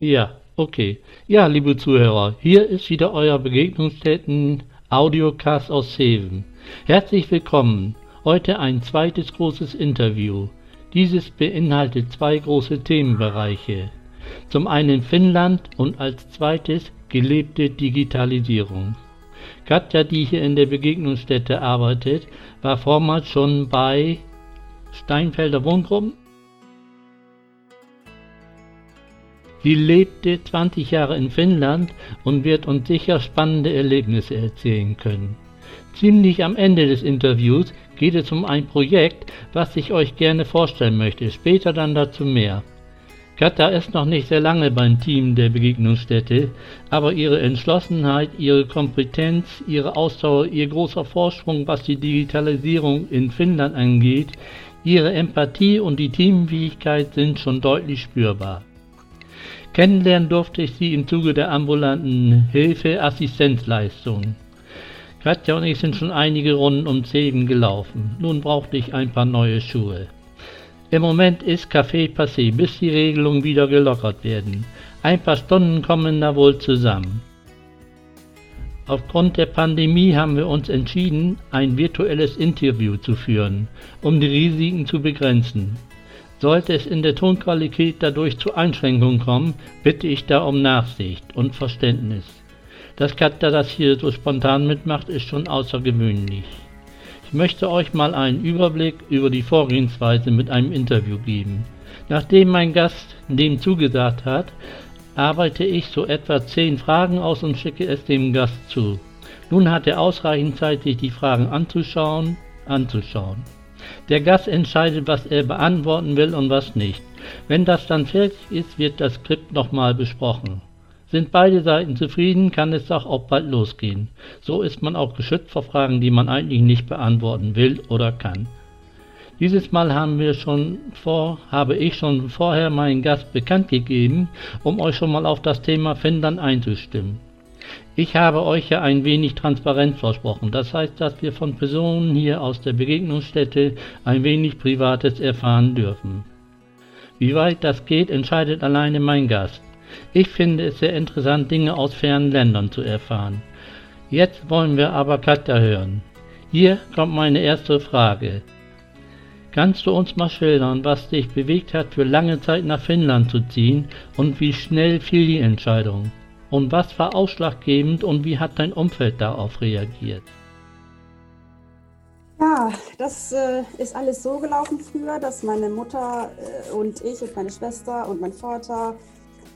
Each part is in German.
Ja, okay. Ja, liebe Zuhörer, hier ist wieder euer Begegnungsstätten Audiocast aus Seven. Herzlich willkommen. Heute ein zweites großes Interview. Dieses beinhaltet zwei große Themenbereiche. Zum einen Finnland und als zweites gelebte Digitalisierung. Katja, die hier in der Begegnungsstätte arbeitet, war vormals schon bei Steinfelder Wohngruppen. Sie lebte 20 Jahre in Finnland und wird uns sicher spannende Erlebnisse erzählen können. Ziemlich am Ende des Interviews geht es um ein Projekt, was ich euch gerne vorstellen möchte, später dann dazu mehr. Katja ist noch nicht sehr lange beim Team der Begegnungsstätte, aber ihre Entschlossenheit, ihre Kompetenz, ihre Ausdauer, ihr großer Vorsprung, was die Digitalisierung in Finnland angeht, ihre Empathie und die Teamfähigkeit sind schon deutlich spürbar. Kennenlernen durfte ich sie im Zuge der ambulanten Hilfe-Assistenzleistung. Katja und ich sind schon einige Runden um Zeben gelaufen. Nun brauchte ich ein paar neue Schuhe. Im Moment ist Café passé, bis die Regelungen wieder gelockert werden. Ein paar Stunden kommen da wohl zusammen. Aufgrund der Pandemie haben wir uns entschieden, ein virtuelles Interview zu führen, um die Risiken zu begrenzen. Sollte es in der Tonqualität dadurch zu Einschränkungen kommen, bitte ich da um Nachsicht und Verständnis. Dass Katja das hier so spontan mitmacht, ist schon außergewöhnlich. Ich möchte euch mal einen Überblick über die Vorgehensweise mit einem Interview geben. Nachdem mein Gast dem zugesagt hat, arbeite ich so etwa 10 Fragen aus und schicke es dem Gast zu. Nun hat er ausreichend Zeit, sich die Fragen anzuschauen, anzuschauen. Der Gast entscheidet, was er beantworten will und was nicht. Wenn das dann fertig ist, wird das Skript nochmal besprochen. Sind beide Seiten zufrieden, kann es doch auch bald losgehen. So ist man auch geschützt vor Fragen, die man eigentlich nicht beantworten will oder kann. Dieses Mal haben wir schon vor, habe ich schon vorher meinen Gast bekannt gegeben, um euch schon mal auf das Thema Finnland einzustimmen. Ich habe euch ja ein wenig Transparenz versprochen. Das heißt, dass wir von Personen hier aus der Begegnungsstätte ein wenig Privates erfahren dürfen. Wie weit das geht, entscheidet alleine mein Gast. Ich finde es sehr interessant, Dinge aus fernen Ländern zu erfahren. Jetzt wollen wir aber Katja hören. Hier kommt meine erste Frage. Kannst du uns mal schildern, was dich bewegt hat, für lange Zeit nach Finnland zu ziehen und wie schnell fiel die Entscheidung? Und was war ausschlaggebend und wie hat dein Umfeld darauf reagiert? Ja, das äh, ist alles so gelaufen früher, dass meine Mutter äh, und ich und meine Schwester und mein Vater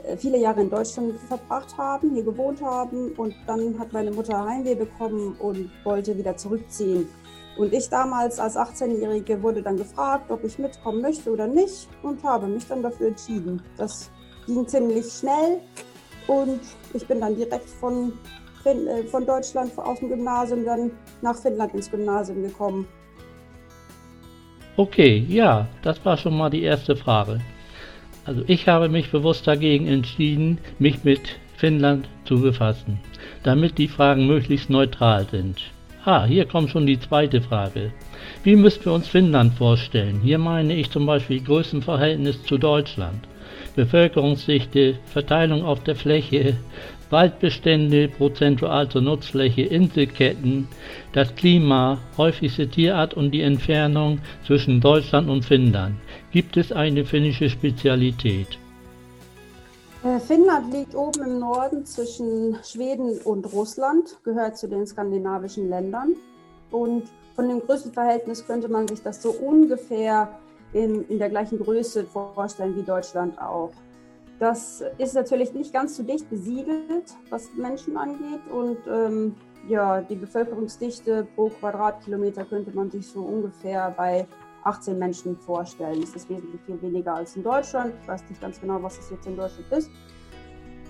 äh, viele Jahre in Deutschland verbracht haben, hier gewohnt haben und dann hat meine Mutter Heimweh bekommen und wollte wieder zurückziehen. Und ich damals als 18-Jährige wurde dann gefragt, ob ich mitkommen möchte oder nicht und habe mich dann dafür entschieden. Das ging ziemlich schnell und ich bin dann direkt von, äh, von Deutschland aus dem Gymnasium dann nach Finnland ins Gymnasium gekommen. Okay, ja, das war schon mal die erste Frage. Also ich habe mich bewusst dagegen entschieden, mich mit Finnland zu befassen, damit die Fragen möglichst neutral sind. Ah, hier kommt schon die zweite Frage. Wie müssen wir uns Finnland vorstellen? Hier meine ich zum Beispiel Größenverhältnis zu Deutschland, Bevölkerungsdichte, Verteilung auf der Fläche, Waldbestände prozentual zur Nutzfläche, Inselketten, das Klima, häufigste Tierart und die Entfernung zwischen Deutschland und Finnland. Gibt es eine finnische Spezialität? Äh, Finnland liegt oben im Norden zwischen Schweden und Russland, gehört zu den skandinavischen Ländern. Und von dem Größenverhältnis könnte man sich das so ungefähr in, in der gleichen Größe vorstellen wie Deutschland auch. Das ist natürlich nicht ganz so dicht besiedelt, was Menschen angeht. Und ähm, ja, die Bevölkerungsdichte pro Quadratkilometer könnte man sich so ungefähr bei 18 Menschen vorstellen. Das ist wesentlich viel weniger als in Deutschland. Ich weiß nicht ganz genau, was es jetzt in Deutschland ist.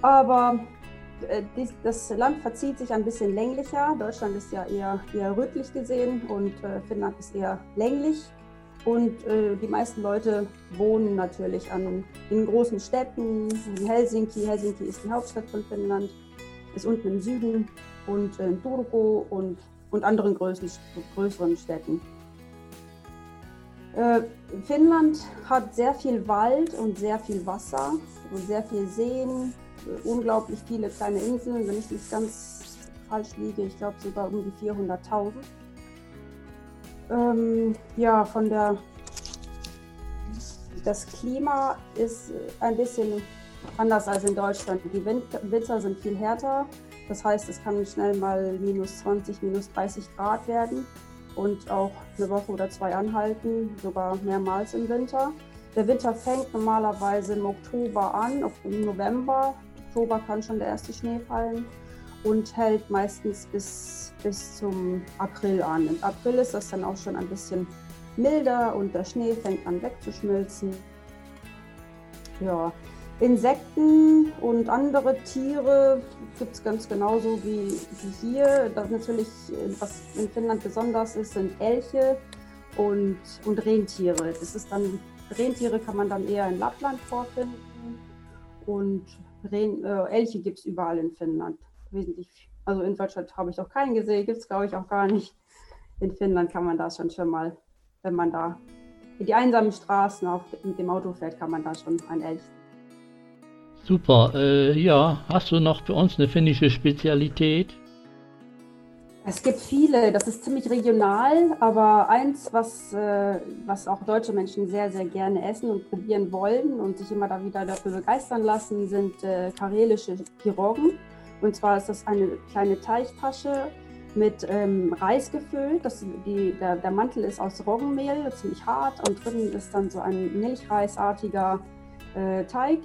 Aber äh, das Land verzieht sich ein bisschen länglicher. Deutschland ist ja eher, eher rötlich gesehen und äh, Finnland ist eher länglich. Und äh, die meisten Leute wohnen natürlich an, in großen Städten, in Helsinki. Helsinki ist die Hauptstadt von Finnland, ist unten im Süden und in Turku und, und anderen größeren, größeren Städten. Äh, Finnland hat sehr viel Wald und sehr viel Wasser und sehr viel Seen, äh, unglaublich viele kleine Inseln, wenn ich nicht ganz falsch liege, ich glaube sogar um die 400.000. Ähm, ja, von der das Klima ist ein bisschen anders als in Deutschland. Die Winter sind viel härter. Das heißt, es kann schnell mal minus 20, minus 30 Grad werden und auch eine Woche oder zwei anhalten, sogar mehrmals im Winter. Der Winter fängt normalerweise im Oktober an, im November. Oktober kann schon der erste Schnee fallen und hält meistens bis, bis zum April an. Im April ist das dann auch schon ein bisschen milder und der Schnee fängt an wegzuschmilzen. Ja, Insekten und andere Tiere gibt es ganz genauso wie, wie hier. Das natürlich, was in Finnland besonders ist, sind Elche und, und Rentiere. Das ist dann, Rentiere kann man dann eher in Lappland vorfinden und Ren, äh, Elche gibt es überall in Finnland. Wesentlich, also in Deutschland habe ich noch keinen gesehen, gibt es glaube ich auch gar nicht. In Finnland kann man das schon schon mal, wenn man da in die einsamen Straßen auf, mit dem Auto fährt, kann man da schon ein Elch Super. Äh, ja, hast du noch für uns eine finnische Spezialität? Es gibt viele, das ist ziemlich regional, aber eins, was, äh, was auch deutsche Menschen sehr, sehr gerne essen und probieren wollen und sich immer da wieder dafür begeistern lassen, sind äh, karelische Piroggen. Und zwar ist das eine kleine Teigtasche mit ähm, Reis gefüllt. Das, die, der, der Mantel ist aus Roggenmehl, ziemlich hart, und drin ist dann so ein milchreisartiger äh, Teig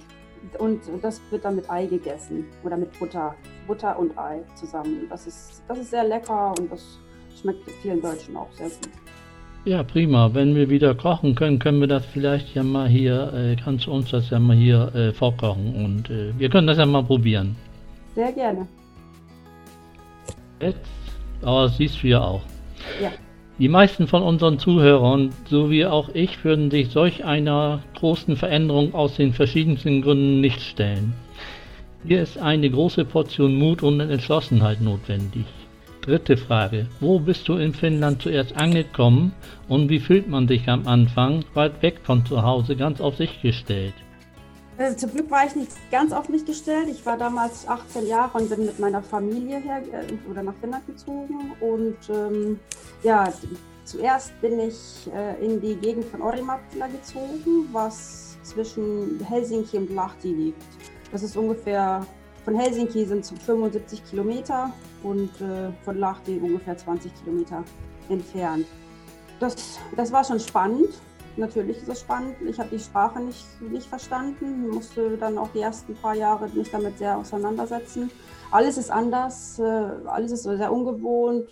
und das wird dann mit Ei gegessen oder mit Butter. Butter und Ei zusammen. Das ist, das ist sehr lecker und das schmeckt vielen Deutschen auch sehr gut. Ja, prima. Wenn wir wieder kochen können, können wir das vielleicht ja mal hier, äh, kannst du uns das ja mal hier äh, vorkochen und äh, wir können das ja mal probieren. Sehr gerne. Jetzt, aber siehst du ja auch. Ja. Die meisten von unseren Zuhörern, so wie auch ich, würden sich solch einer großen Veränderung aus den verschiedensten Gründen nicht stellen. Hier ist eine große Portion Mut und Entschlossenheit notwendig. Dritte Frage. Wo bist du in Finnland zuerst angekommen und wie fühlt man sich am Anfang, weit weg von zu Hause, ganz auf sich gestellt? Äh, zum Glück war ich nicht ganz auf mich gestellt. Ich war damals 18 Jahre und bin mit meiner Familie her äh, oder nach Finnland gezogen. Und ähm, ja, zuerst bin ich äh, in die Gegend von Orimattila gezogen, was zwischen Helsinki und Lahti liegt. Das ist ungefähr, von Helsinki sind es 75 Kilometer und äh, von Lahti ungefähr 20 Kilometer entfernt. Das, das war schon spannend natürlich ist es spannend. Ich habe die Sprache nicht, nicht verstanden, musste dann auch die ersten paar Jahre mich damit sehr auseinandersetzen. Alles ist anders, äh, alles ist sehr ungewohnt.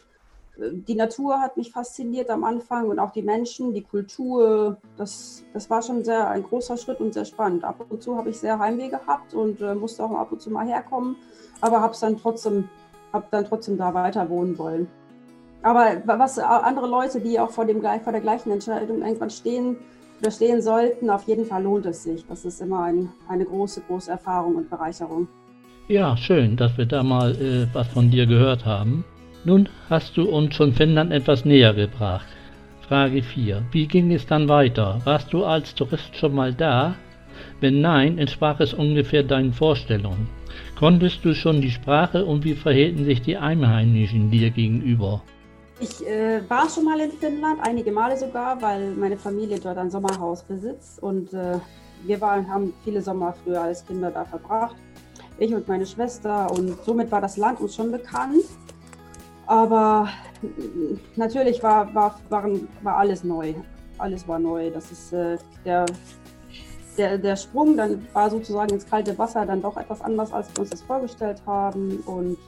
Die Natur hat mich fasziniert am Anfang und auch die Menschen, die Kultur. Das, das war schon sehr ein großer Schritt und sehr spannend. Ab und zu habe ich sehr Heimweh gehabt und äh, musste auch ab und zu mal herkommen, aber habe dann trotzdem, habe dann trotzdem da weiter wohnen wollen. Aber was andere Leute, die auch vor, dem, vor der gleichen Entscheidung irgendwann stehen oder stehen sollten, auf jeden Fall lohnt es sich. Das ist immer ein, eine große, große Erfahrung und Bereicherung. Ja, schön, dass wir da mal äh, was von dir gehört haben. Nun hast du uns schon Finnland etwas näher gebracht. Frage 4. Wie ging es dann weiter? Warst du als Tourist schon mal da? Wenn nein, entsprach es ungefähr deinen Vorstellungen. Konntest du schon die Sprache und wie verhielten sich die Einheimischen dir gegenüber? Ich äh, war schon mal in Finnland, einige Male sogar, weil meine Familie dort ein Sommerhaus besitzt und äh, wir waren, haben viele Sommer früher als Kinder da verbracht. Ich und meine Schwester und somit war das Land uns schon bekannt. Aber äh, natürlich war, war, waren, war alles neu. Alles war neu. Das ist äh, der, der, der Sprung dann war sozusagen ins kalte Wasser dann doch etwas anders, als wir uns das vorgestellt haben. Und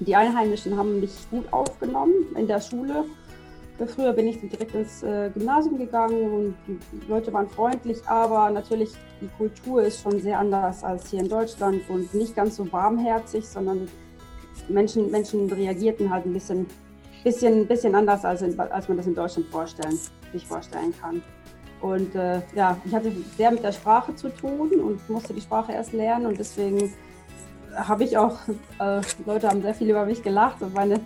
die Einheimischen haben mich gut aufgenommen in der Schule. Früher bin ich direkt ins äh, Gymnasium gegangen und die Leute waren freundlich, aber natürlich die Kultur ist schon sehr anders als hier in Deutschland und nicht ganz so warmherzig, sondern Menschen, Menschen reagierten halt ein bisschen, bisschen, bisschen anders, als, in, als man das in Deutschland vorstellen, sich vorstellen kann. Und äh, ja, ich hatte sehr mit der Sprache zu tun und musste die Sprache erst lernen und deswegen habe ich auch, äh, Leute haben sehr viel über mich gelacht und meine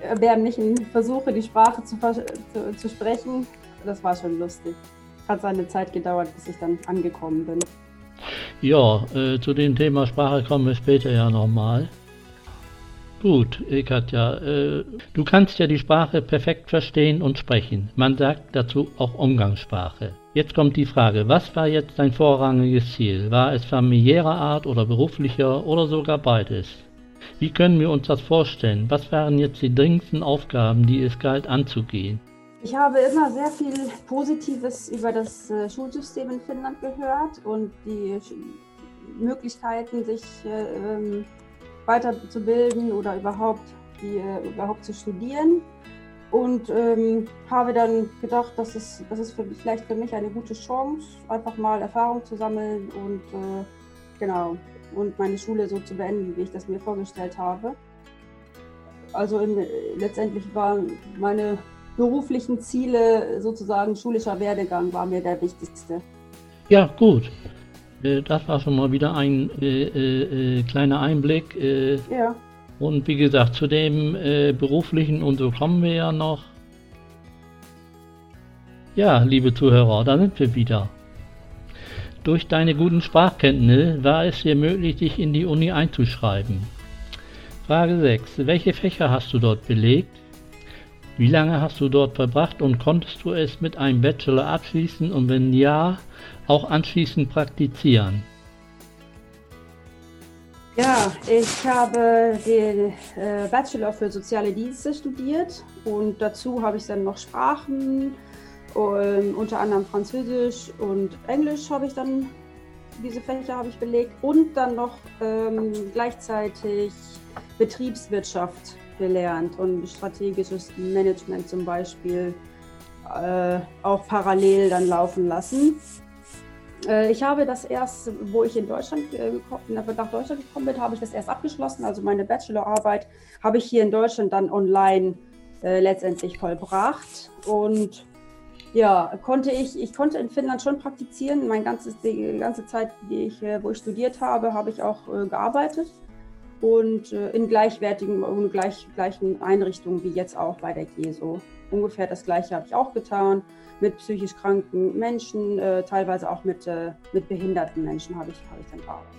erbärmlichen Versuche, die Sprache zu, zu, zu, sprechen. das war schon lustig. Hat seine Zeit gedauert, bis ich dann angekommen bin. Ja, äh, zu dem Thema Sprache kommen wir später ja nochmal. Gut, Katja, äh, du kannst ja die Sprache perfekt verstehen und sprechen. Man sagt dazu auch Umgangssprache. Jetzt kommt die Frage, was war jetzt dein vorrangiges Ziel? War es familiärer Art oder beruflicher oder sogar beides? Wie können wir uns das vorstellen? Was waren jetzt die dringendsten Aufgaben, die es galt anzugehen? Ich habe immer sehr viel Positives über das äh, Schulsystem in Finnland gehört und die Möglichkeiten, sich äh, ähm, weiterzubilden oder überhaupt, die, äh, überhaupt zu studieren. Und ähm, habe dann gedacht, das ist, das ist für, vielleicht für mich eine gute Chance, einfach mal Erfahrung zu sammeln und äh, genau und meine Schule so zu beenden, wie ich das mir vorgestellt habe. Also im, letztendlich waren meine beruflichen Ziele sozusagen schulischer Werdegang war mir der wichtigste. Ja, gut. Äh, das war schon mal wieder ein äh, äh, äh kleiner Einblick. Äh, ja. Und wie gesagt, zu dem äh, beruflichen und so kommen wir ja noch. Ja, liebe Zuhörer, da sind wir wieder. Durch deine guten Sprachkenntnisse war es dir möglich, dich in die Uni einzuschreiben. Frage 6. Welche Fächer hast du dort belegt? Wie lange hast du dort verbracht und konntest du es mit einem Bachelor abschließen und wenn ja, auch anschließend praktizieren? Ja, ich habe den äh, Bachelor für soziale Dienste studiert und dazu habe ich dann noch Sprachen, um, unter anderem Französisch und Englisch habe ich dann, diese Fächer habe ich belegt und dann noch ähm, gleichzeitig Betriebswirtschaft gelernt und strategisches Management zum Beispiel äh, auch parallel dann laufen lassen. Äh, ich habe das erst, wo ich in Deutschland äh, nach Deutschland gekommen bin, habe ich das erst abgeschlossen. Also meine Bachelorarbeit habe ich hier in Deutschland dann online äh, letztendlich vollbracht. Und ja, konnte ich, ich konnte in Finnland schon praktizieren. Die ganze Zeit, die ich, äh, wo ich studiert habe, habe ich auch äh, gearbeitet und äh, in gleichwertigen und gleich, gleichen Einrichtungen wie jetzt auch bei der GESO. Ungefähr das gleiche habe ich auch getan mit psychisch kranken Menschen, äh, teilweise auch mit, äh, mit behinderten Menschen habe ich, hab ich dann gearbeitet.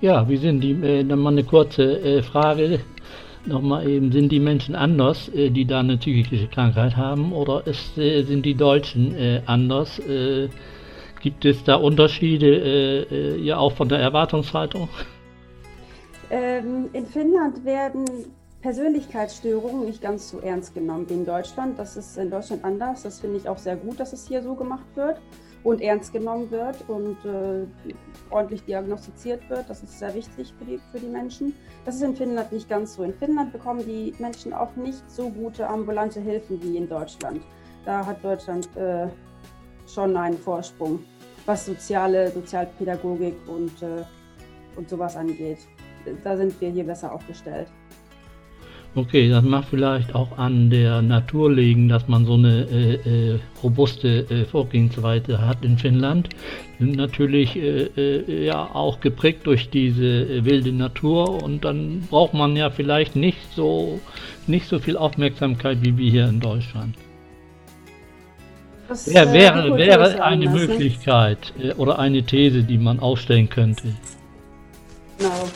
Ja, wie sind die, äh, dann mal eine kurze äh, Frage, nochmal eben, sind die Menschen anders, die da eine psychische Krankheit haben oder ist, sind die Deutschen anders? Gibt es da Unterschiede äh, äh, ja auch von der Erwartungshaltung? Ähm, in Finnland werden Persönlichkeitsstörungen nicht ganz so ernst genommen wie in Deutschland. Das ist in Deutschland anders. Das finde ich auch sehr gut, dass es hier so gemacht wird und ernst genommen wird und äh, ordentlich diagnostiziert wird. Das ist sehr wichtig für die, für die Menschen. Das ist in Finnland nicht ganz so. In Finnland bekommen die Menschen auch nicht so gute ambulante Hilfen wie in Deutschland. Da hat Deutschland äh, schon einen Vorsprung, was soziale, Sozialpädagogik und, äh, und sowas angeht. Da sind wir hier besser aufgestellt. Okay, das macht vielleicht auch an der Natur liegen, dass man so eine äh, äh, robuste äh, Vorgehensweise hat in Finnland. Sind natürlich äh, äh, ja auch geprägt durch diese wilde Natur und dann braucht man ja vielleicht nicht so nicht so viel Aufmerksamkeit wie wir hier in Deutschland. Das, ja, wäre, äh, wäre eine anders, Möglichkeit ne? oder eine These, die man aufstellen könnte. Genau.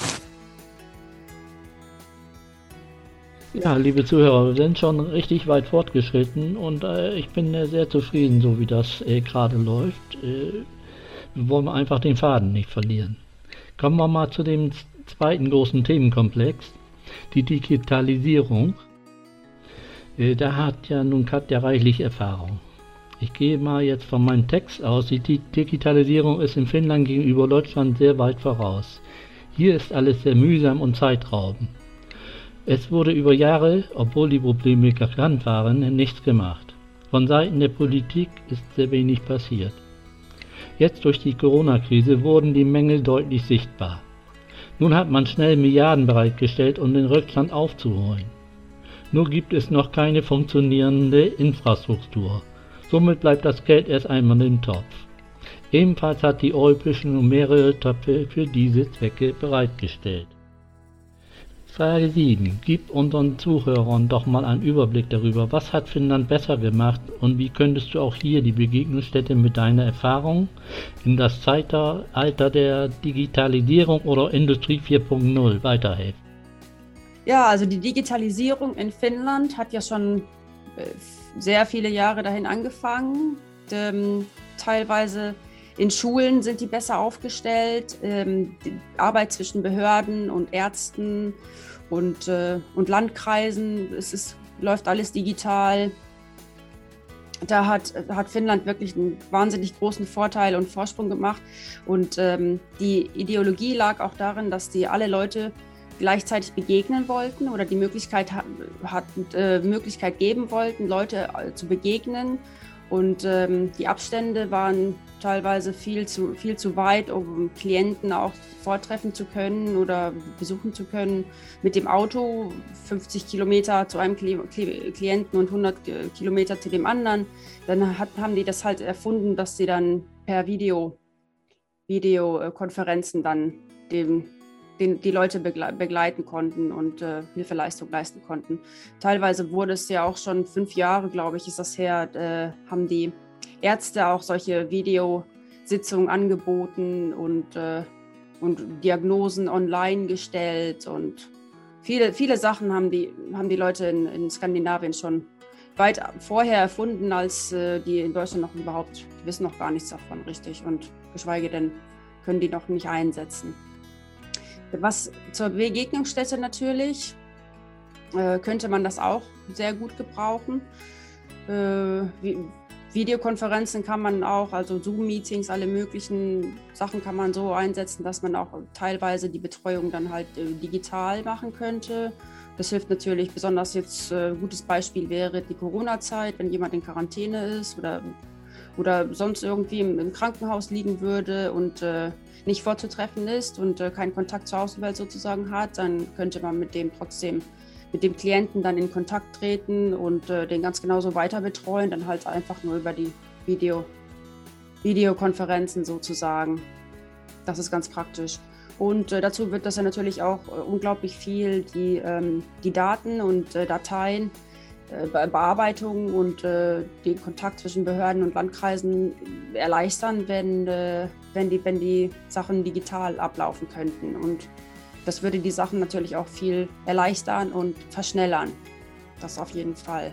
Ja, liebe Zuhörer, wir sind schon richtig weit fortgeschritten und äh, ich bin äh, sehr zufrieden, so wie das äh, gerade läuft. Äh, wir wollen einfach den Faden nicht verlieren. Kommen wir mal zu dem zweiten großen Themenkomplex, die Digitalisierung. Äh, da hat ja nun Katja reichlich Erfahrung. Ich gehe mal jetzt von meinem Text aus. Die Digitalisierung ist in Finnland gegenüber Deutschland sehr weit voraus. Hier ist alles sehr mühsam und zeitraubend. Es wurde über Jahre, obwohl die Probleme erkannt waren, nichts gemacht. Von Seiten der Politik ist sehr wenig passiert. Jetzt durch die Corona-Krise wurden die Mängel deutlich sichtbar. Nun hat man schnell Milliarden bereitgestellt, um den Rückstand aufzuholen. Nur gibt es noch keine funktionierende Infrastruktur. Somit bleibt das Geld erst einmal im Topf. Ebenfalls hat die Europäische Union mehrere Töpfe für diese Zwecke bereitgestellt. Frage 7. Gib unseren Zuhörern doch mal einen Überblick darüber, was hat Finnland besser gemacht und wie könntest du auch hier die Begegnungsstätte mit deiner Erfahrung in das Zeitalter der Digitalisierung oder Industrie 4.0 weiterhelfen? Ja, also die Digitalisierung in Finnland hat ja schon sehr viele Jahre dahin angefangen. Ähm, teilweise in Schulen sind die besser aufgestellt. Ähm, die Arbeit zwischen Behörden und Ärzten und, äh, und Landkreisen, es ist, läuft alles digital. Da hat, hat Finnland wirklich einen wahnsinnig großen Vorteil und Vorsprung gemacht. Und ähm, die Ideologie lag auch darin, dass die alle Leute gleichzeitig begegnen wollten oder die Möglichkeit, hat, äh, Möglichkeit geben wollten, Leute äh, zu begegnen und ähm, die Abstände waren teilweise viel zu, viel zu weit, um Klienten auch vortreffen zu können oder besuchen zu können. Mit dem Auto 50 Kilometer zu einem Klienten und 100 Kilometer zu dem anderen. Dann hat, haben die das halt erfunden, dass sie dann per Video, Videokonferenzen dann dem den, die Leute begleiten konnten und äh, Hilfeleistung leisten konnten. Teilweise wurde es ja auch schon fünf Jahre, glaube ich, ist das her, äh, haben die Ärzte auch solche Videositzungen angeboten und, äh, und Diagnosen online gestellt und viele, viele Sachen haben die, haben die Leute in, in Skandinavien schon weit vorher erfunden, als äh, die in Deutschland noch überhaupt, die wissen noch gar nichts davon richtig und geschweige denn können die noch nicht einsetzen. Was zur Begegnungsstätte natürlich, äh, könnte man das auch sehr gut gebrauchen. Äh, Videokonferenzen kann man auch, also Zoom-Meetings, alle möglichen Sachen kann man so einsetzen, dass man auch teilweise die Betreuung dann halt äh, digital machen könnte. Das hilft natürlich, besonders jetzt ein äh, gutes Beispiel wäre die Corona-Zeit, wenn jemand in Quarantäne ist oder, oder sonst irgendwie im, im Krankenhaus liegen würde und äh, nicht vorzutreffen ist und äh, keinen Kontakt zur Außenwelt sozusagen hat, dann könnte man mit dem trotzdem mit dem Klienten dann in Kontakt treten und äh, den ganz genauso weiter betreuen, dann halt einfach nur über die Video, Videokonferenzen sozusagen. Das ist ganz praktisch. Und äh, dazu wird das ja natürlich auch äh, unglaublich viel die, ähm, die Daten und äh, Dateien Bearbeitung und äh, den Kontakt zwischen Behörden und Landkreisen erleichtern, wenn, äh, wenn, die, wenn die Sachen digital ablaufen könnten. Und das würde die Sachen natürlich auch viel erleichtern und verschnellern. Das auf jeden Fall.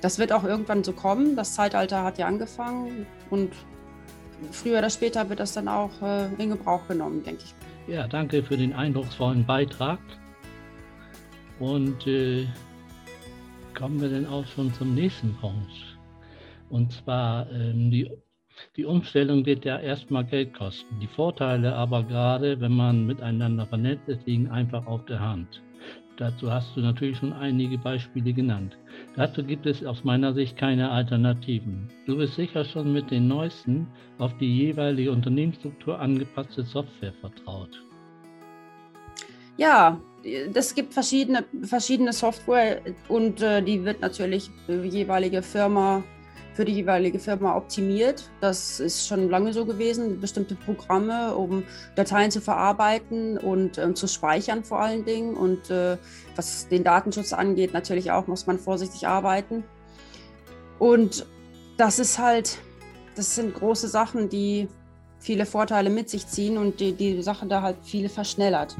Das wird auch irgendwann so kommen. Das Zeitalter hat ja angefangen und früher oder später wird das dann auch äh, in Gebrauch genommen, denke ich. Ja, danke für den eindrucksvollen Beitrag. Und äh, kommen wir denn auch schon zum nächsten Punkt. Und zwar ähm, die, die Umstellung wird ja erstmal Geld kosten. Die Vorteile aber gerade, wenn man miteinander vernetzt ist, liegen einfach auf der Hand. Dazu hast du natürlich schon einige Beispiele genannt. Dazu gibt es aus meiner Sicht keine Alternativen. Du bist sicher schon mit den neuesten, auf die jeweilige Unternehmensstruktur angepasste Software vertraut. Ja, es gibt verschiedene, verschiedene Software und äh, die wird natürlich für die jeweilige Firma für die jeweilige Firma optimiert. Das ist schon lange so gewesen. Bestimmte Programme, um Dateien zu verarbeiten und äh, zu speichern vor allen Dingen. Und äh, was den Datenschutz angeht, natürlich auch muss man vorsichtig arbeiten. Und das ist halt, das sind große Sachen, die viele Vorteile mit sich ziehen und die, die Sache da halt viele verschnellert.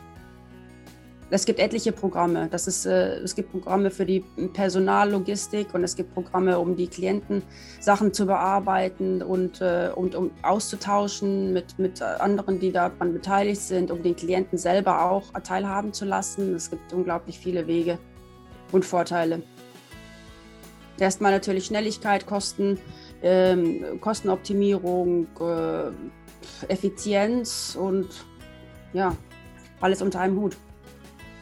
Es gibt etliche Programme. Das ist, äh, es gibt Programme für die Personallogistik und es gibt Programme, um die Klienten Sachen zu bearbeiten und, äh, und um auszutauschen mit, mit anderen, die daran beteiligt sind, um den Klienten selber auch teilhaben zu lassen. Es gibt unglaublich viele Wege und Vorteile. Erstmal natürlich Schnelligkeit, Kosten, ähm, Kostenoptimierung, äh, Effizienz und ja, alles unter einem Hut.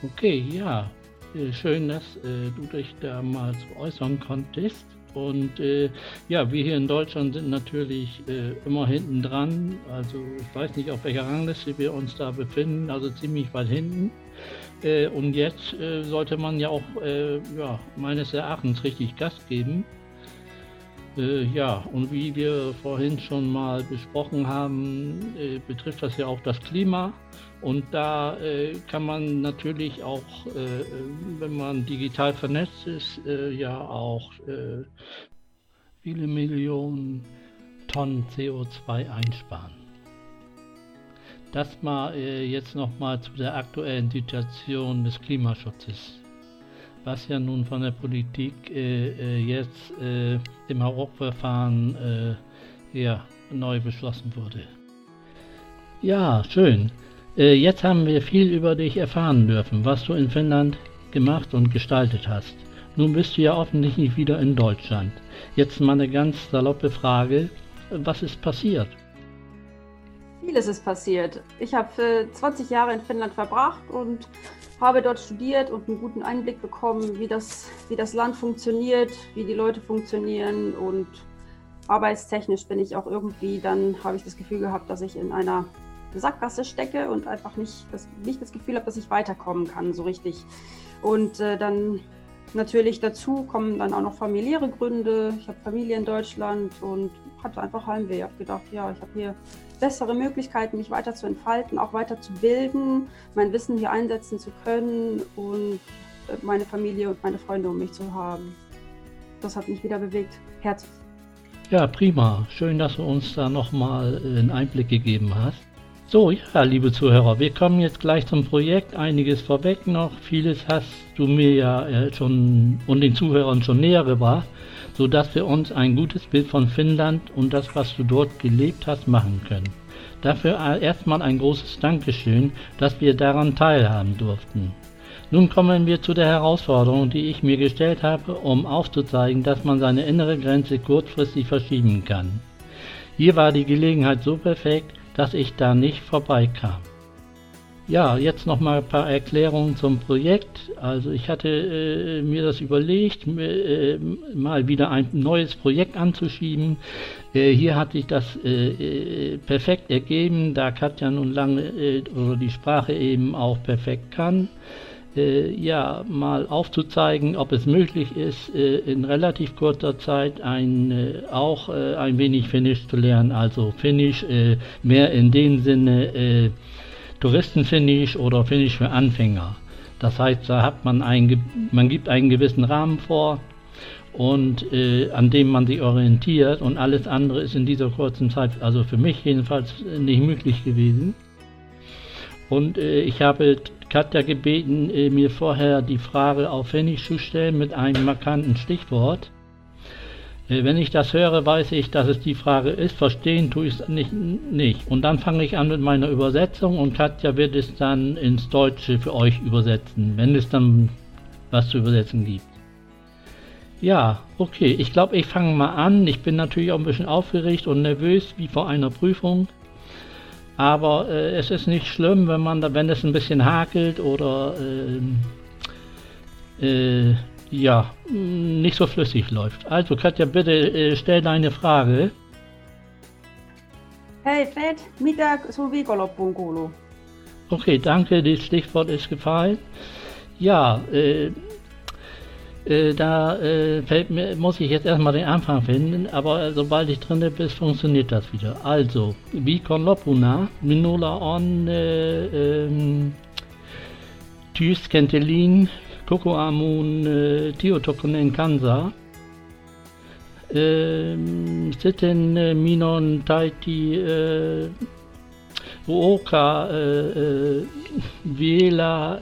Okay, ja. Äh, schön, dass äh, du dich da mal so äußern konntest. Und äh, ja, wir hier in Deutschland sind natürlich äh, immer hinten dran. Also ich weiß nicht, auf welcher Rangliste wir uns da befinden, also ziemlich weit hinten. Äh, und jetzt äh, sollte man ja auch ja, meines Erachtens richtig Gas geben. Äh, ja, und wie wir vorhin schon mal besprochen haben, äh, betrifft das ja auch das Klima. Und da äh, kann man natürlich auch, äh, wenn man digital vernetzt ist, äh, ja auch äh, viele Millionen Tonnen CO2 einsparen. Das mal jetzt nochmal zu der aktuellen Situation des Klimaschutzes was ja nun von der Politik äh, äh jetzt äh, im Hauruck-Verfahren äh, ja, neu beschlossen wurde. Ja, schön. Äh, jetzt haben wir viel über dich erfahren dürfen, was du in Finnland gemacht und gestaltet hast. Nun bist du ja offensichtlich wieder in Deutschland. Jetzt mal eine ganz saloppe Frage. Was ist passiert? Vieles ist passiert. Ich habe 20 Jahre in Finnland verbracht und habe dort studiert und einen guten Einblick bekommen, wie das, wie das Land funktioniert, wie die Leute funktionieren und arbeitstechnisch bin ich auch irgendwie, dann habe ich das Gefühl gehabt, dass ich in einer Sackgasse stecke und einfach nicht das, nicht das Gefühl habe, dass ich weiterkommen kann, so richtig. Und äh, dann natürlich dazu kommen dann auch noch familiäre Gründe. Ich habe Familie in Deutschland und hatte einfach Heimweh. Ich habe gedacht, ja, ich habe hier bessere Möglichkeiten, mich weiter zu entfalten, auch weiter zu bilden, mein Wissen hier einsetzen zu können und äh, meine Familie und meine Freunde um mich zu haben. Das hat mich wieder bewegt. Herzlich. Ja, prima. Schön, dass du uns da nochmal äh, einen Einblick gegeben hast. So, ja, liebe Zuhörer, wir kommen jetzt gleich zum Projekt. Einiges vorweg noch. Vieles hast du mir ja äh, schon und den Zuhörern schon näher gebracht sodass wir uns ein gutes Bild von Finnland und das, was du dort gelebt hast, machen können. Dafür erstmal ein großes Dankeschön, dass wir daran teilhaben durften. Nun kommen wir zu der Herausforderung, die ich mir gestellt habe, um aufzuzeigen, dass man seine innere Grenze kurzfristig verschieben kann. Hier war die Gelegenheit so perfekt, dass ich da nicht vorbeikam. Ja, jetzt noch mal ein paar Erklärungen zum Projekt. Also ich hatte äh, mir das überlegt, äh, mal wieder ein neues Projekt anzuschieben. Äh, hier hat sich das äh, äh, perfekt ergeben, da Katja nun lange äh, oder die Sprache eben auch perfekt kann. ja, mal aufzuzeigen, ob es möglich ist, in relativ kurzer Zeit ein, auch ein wenig Finnisch zu lernen. Also Finnisch mehr in dem Sinne Touristenfinish oder Finish für Anfänger. Das heißt, da hat man ein, man gibt einen gewissen Rahmen vor und äh, an dem man sich orientiert und alles andere ist in dieser kurzen Zeit, also für mich jedenfalls nicht möglich gewesen. Und äh, ich habe Katja gebeten, äh, mir vorher die Frage auf Finnisch zu stellen mit einem markanten Stichwort. Äh, wenn ich das höre, weiß ich, dass es die Frage ist. Verstehen tue ich es nicht, nicht. Und dann fange ich an mit meiner Übersetzung und Katja wird es dann ins Deutsche für euch übersetzen, wenn es dann was zu übersetzen gibt. Ja, okay. Ich glaube, ich fange mal an. Ich bin natürlich auch ein bisschen aufgeregt und nervös, wie vor einer Prüfung. Aber äh, es ist nicht schlimm, wenn man da, wenn es ein bisschen hakelt oder äh, äh, ja, nicht so flüssig läuft. Also Katja, bitte äh, stell deine Frage. Hey Fred, mitä sun viikonloppuun kuuluu? Okay, danke, das Stichwort ist gefallen. Ja, äh, äh, da äh, fällt mir, muss ich jetzt erstmal den Anfang finden, aber sobald ich drin bin, funktioniert das wieder. Also, Vikonlopuna, Minola on, äh, ähm, Tschüss, Kentelin, Kokoamun äh, Tiotokunen Kansa. Ähm, sitten äh, minon taiti äh, Uoka äh, Viela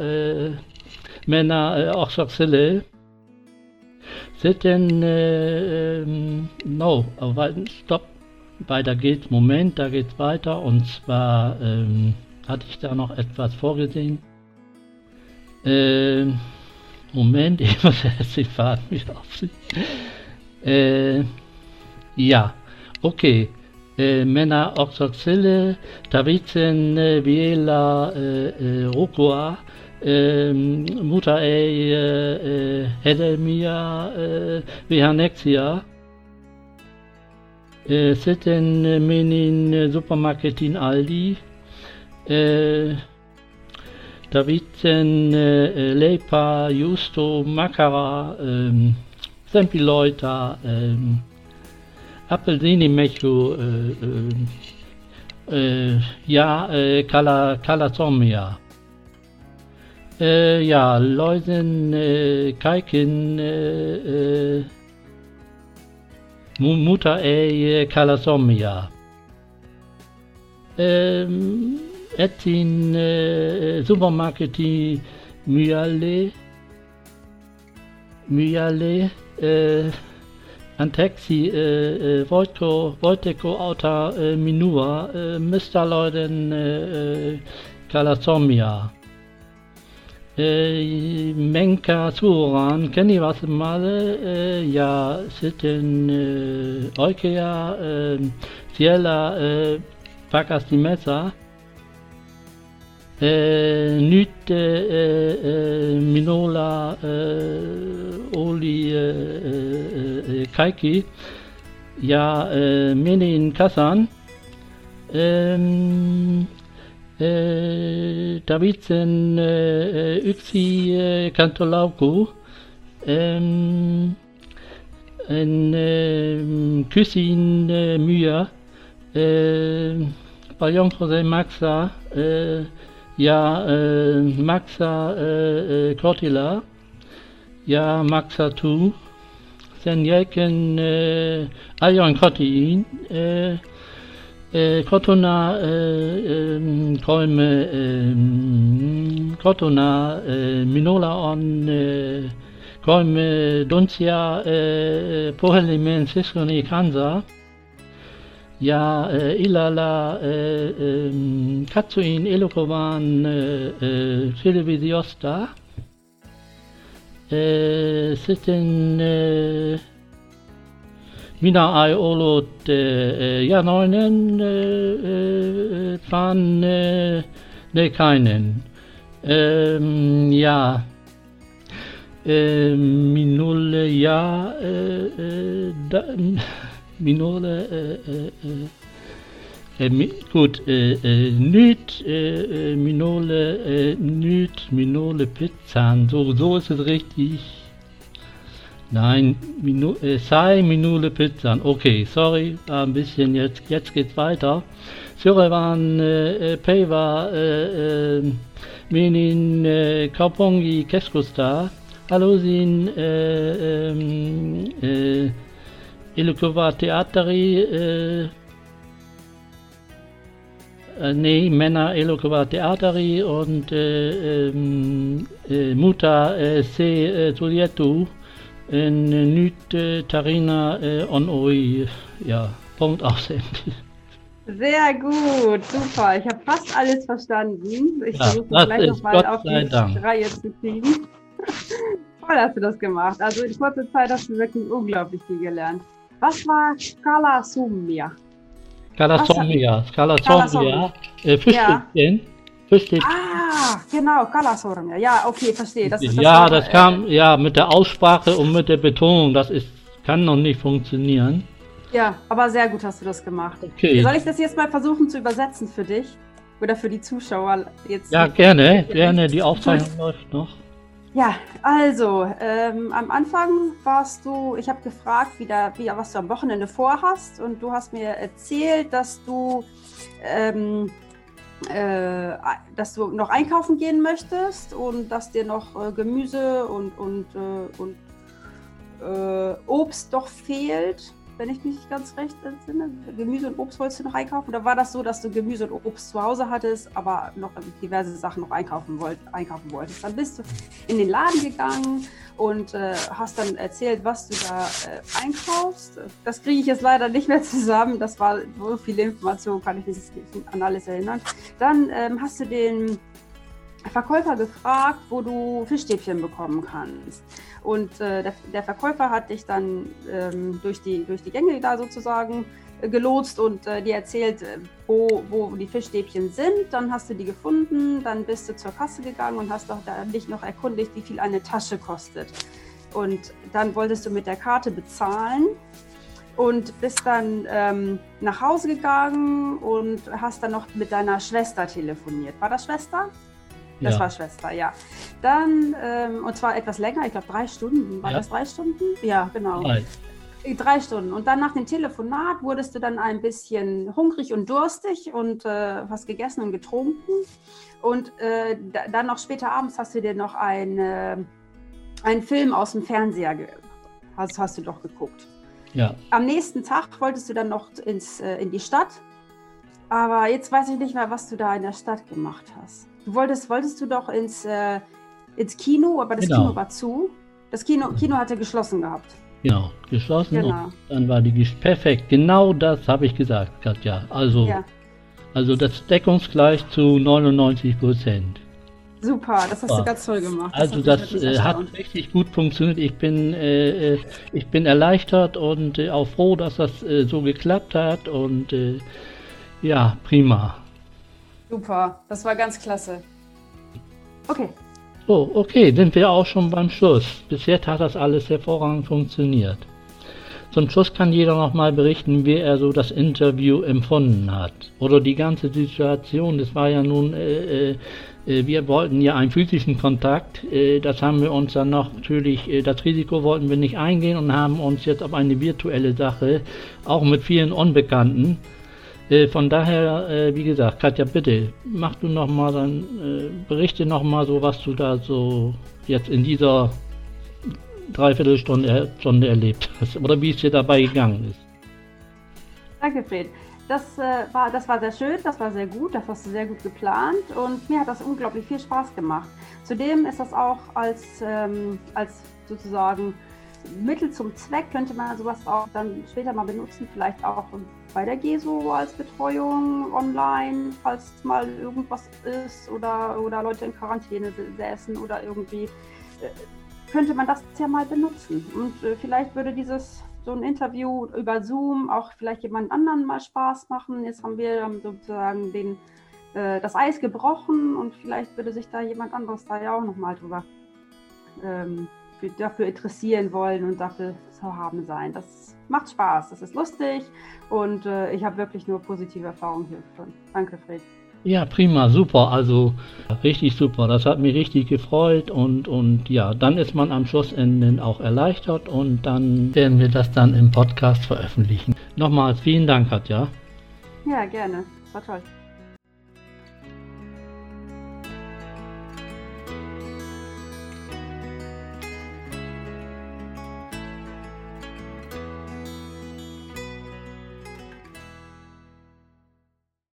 Männer äh, Oxaxille. Sitten äh, ähm, no, stopp, weiter geht's. Moment, da geht's weiter und zwar ähm, hatte ich da noch etwas vorgesehen. Äh, Moment, ich muss jetzt den Faden wieder aufziehen. Äh, ja, okay. Äh, Männer Oxoxille, Tavicen, äh, Viela, äh, äh, Rukua, ähm, Mutter ei, äh, Hedelmia, äh, Vihanexia, äh, Sitten Menin Supermarketin Aldi, äh, Davidsen, äh, Leipa, Justo, Makara, ähm, Sempileuta, ähm, Appelsinimecho, äh, äh, ja, äh, Kala. Äh, ja, Läusen, äh, Kaikin, äh, äh, Muta e Kalasomia. Ähm, Etin äh, Supermarketi Myale, Myale, äh, Antexi, äh, äh, Wojtko, Wojteko Auta äh, Minua, äh, Mr. Leuten äh, Kalasomia. Äh, Menka Suran, kenne ich was mal, äh, ja, sitten äh, Oikea, äh, Ciela, äh, Pakas Messer, äh, Nyt, äh, äh, Minola, äh, Oli, äh, äh, Kaiki, ja, äh, Menin Kasan, ähm, äh, Davidsen äh, Yksi äh, Kantolauku, ähm, en äh, Küssin äh, Mühe, äh, Ballon Jose Maxa, äh, ja, äh, Maxa äh, äh, Cortila, ja, Maxa Tu, sen jäken äh, Ajon Kotin, äh, äh, Kotona, äh, äh, Kolme, äh, Kotona, äh, Minola on, äh, Kolme, Duncia, äh, Pohelimen, Siskoni, Kansa, ja, äh, Ilala, äh, äh, Katsuin, Elokovan, äh, äh, Televisiosta, äh, sitten, äh, Mina ai ollut äh, Janoinen äh, van äh, ne keinen. Ähm, ja, äh, Minule ja, äh, äh, äh, äh, äh, gut, äh, äh, Nüt, äh, Minole, äh, Nüt, Minole Pizzan, so, so ist es richtig. Nein, Minu, äh, sei Minule Pizzan. Okay, sorry, war ein bisschen jetzt, jetzt geht's weiter. Syrevan, äh, Peva, äh, äh, Menin, äh, Kaupongi, Keskusta, Halosin, äh, ähm, äh, äh, äh, nee, Männer Elokova Teateri und äh, ähm, äh, Muta äh, Se äh, Tulietu in Nüt äh, Tarina äh, on Oi. Ja, Punkt aussendig. Sehr gut, super. Ich habe fast alles verstanden. Ich Ja, versuche gleich nochmal auf die Dank. Reihe zu kriegen. Toll hast du das gemacht. Also in kurzer Zeit hast du wirklich unglaublich viel gelernt. Was war Kala Sumia? Kalasomia, Kalasomia, äh, Fischstäbchen. Fischstäbchen. Ah, genau, Kala Sormia. Ja, okay, verstehe. Das ist ja, Wort, das äh, kam ja mit der Aussprache und mit der Betonung, das ist, kann noch nicht funktionieren. Ja, aber sehr gut hast du das gemacht. Okay. Soll ich das jetzt mal versuchen zu übersetzen für dich? Oder für die Zuschauer jetzt? Ja, gerne, gerne, die Aufzeichnung läuft noch. Ja, also ähm, am Anfang warst du, ich habe gefragt, wie da, wie, was du am Wochenende vorhast. Und du hast mir erzählt, dass du, ähm, äh, dass du noch einkaufen gehen möchtest und dass dir noch äh, Gemüse und, und, äh, und äh, Obst doch fehlt, wenn ich mich ganz recht entsinne. Gemüse und Obst wolltest du noch einkaufen? Oder war das so, dass du Gemüse und Obst zu Hause hattest, aber noch diverse Sachen noch einkaufen, wollt, einkaufen wolltest? Dann bist du in den Laden gegangen und äh, hast dann erzählt, was du da äh, einkaufst. Das kriege ich jetzt leider nicht mehr zusammen. Das war so viele Informationen, kann ich mich nicht an alles erinnern. Dann ähm, hast du den Verkäufer gefragt, wo du Fischstäbchen bekommen kannst. Und äh, der, der Verkäufer hat dich dann ähm, durch, die, durch die Gänge da sozusagen äh, gelotst und äh, dir erzählt, äh, wo, wo die Fischstäbchen sind. Dann hast du die gefunden, dann bist du zur Kasse gegangen und hast doch da dich noch erkundigt, wie viel eine Tasche kostet. Und dann wolltest du mit der Karte bezahlen und bist dann ähm, nach Hause gegangen und hast dann noch mit deiner Schwester telefoniert. War das Schwester? Das Ja. war Schwester, ja. Dann, ähm, und zwar etwas länger, ich glaube drei Stunden. War Ja. das drei Stunden? Ja, genau. Nein. Drei Stunden. Und dann nach dem Telefonat wurdest du dann ein bisschen hungrig und durstig und äh, hast gegessen und getrunken. Und äh, dann noch später abends hast du dir noch ein, äh, einen Film aus dem Fernseher hast, hast du doch geguckt. Ja. Am nächsten Tag wolltest du dann noch ins, äh, in die Stadt. Aber jetzt weiß ich nicht mehr, was du da in der Stadt gemacht hast. Du wolltest, wolltest du doch ins, äh, ins Kino, aber das genau. Kino war zu. Das Kino, Kino hatte geschlossen gehabt. Genau, geschlossen genau. und dann war die perfekt. Genau das habe ich gesagt, Katja. Also, ja. also das deckungsgleich zu 99 Prozent. Super, das hast du ganz toll gemacht. Das also das äh, hat richtig gut funktioniert. Ich bin, äh, äh, ich bin erleichtert und äh, auch froh, dass das äh, so geklappt hat und ja, prima. Super, das war ganz klasse. Okay. So, okay, sind wir auch schon beim Schluss. Bis jetzt hat das alles hervorragend funktioniert. Zum Schluss kann jeder nochmal berichten, wie er so das Interview empfunden hat. Oder die ganze Situation. Das war ja nun, äh, äh, äh wir wollten ja einen physischen Kontakt. Äh, das haben wir uns dann noch natürlich, äh, das Risiko wollten wir nicht eingehen und haben uns jetzt auf eine virtuelle Sache, auch mit vielen Unbekannten, äh, von daher, äh, wie gesagt, Katja, bitte, mach du noch mal dann, äh, berichte noch mal so, was du da so jetzt in dieser Dreiviertelstunde Stunde erlebt hast oder wie es dir dabei gegangen ist. Danke, Fred. Das, äh, war, das war sehr schön, das war sehr gut, das hast du sehr gut geplant und mir hat das unglaublich viel Spaß gemacht. Zudem ist das auch als, ähm, als sozusagen Mittel zum Zweck könnte man sowas auch dann später mal benutzen, vielleicht auch bei der GESO als Betreuung online, falls mal irgendwas ist oder, oder Leute in Quarantäne säßen oder irgendwie, äh, könnte man das ja mal benutzen. Und äh, vielleicht würde dieses so ein Interview über Zoom auch vielleicht jemand anderen mal Spaß machen. Jetzt haben wir sozusagen den, äh, das Eis gebrochen und vielleicht würde sich da jemand anderes da ja auch nochmal drüber ähm, dafür interessieren wollen und dafür zu haben sein. Das macht Spaß, das ist lustig und äh, ich habe wirklich nur positive Erfahrungen hier schon. Danke, Fred. Ja, prima, super. Also richtig super. Das hat mich richtig gefreut und, und ja, dann ist man am Schlussende auch erleichtert und dann werden wir das dann im Podcast veröffentlichen. Nochmals vielen Dank, Katja. Ja, gerne. Das war toll.